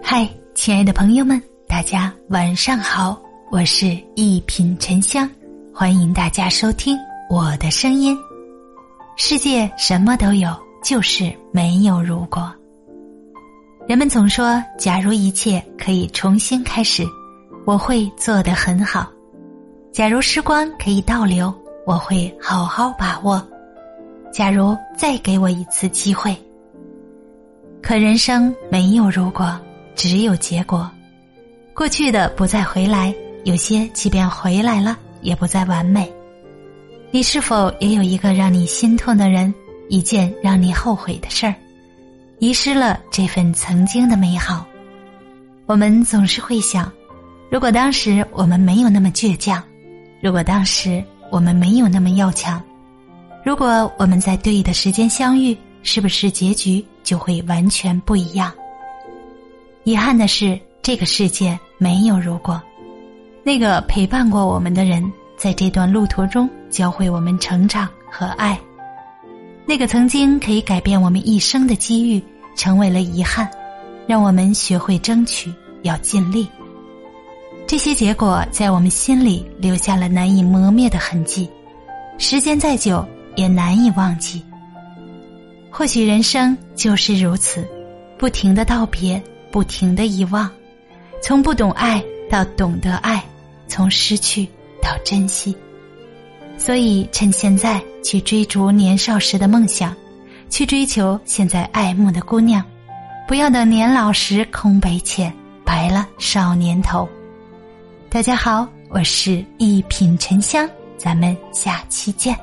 嗨，亲爱的朋友们，大家晚上好，我是一品沉香，欢迎大家收听我的声音。世界什么都有，就是没有如果。人们总说，假如一切可以重新开始，我会做得很好；假如时光可以倒流，我会好好把握；假如再给我一次机会，可人生没有如果。只有结果，过去的不再回来，有些即便回来了，也不再完美。你是否也有一个让你心痛的人，一件让你后悔的事儿，遗失了这份曾经的美好？我们总是会想，如果当时我们没有那么倔强，如果当时我们没有那么要强，如果我们在对的时间相遇，是不是结局就会完全不一样？遗憾的是，这个世界没有如果。那个陪伴过我们的人，在这段路途中教会我们成长和爱；那个曾经可以改变我们一生的机遇，成为了遗憾，让我们学会争取，要尽力。这些结果在我们心里留下了难以磨灭的痕迹，时间再久也难以忘记。或许人生就是如此，不停的道别。不停的遗忘，从不懂爱到懂得爱，从失去到珍惜。所以，趁现在去追逐年少时的梦想，去追求现在爱慕的姑娘，不要等年老时空悲切，白了少年头。大家好，我是一品沉香，咱们下期见。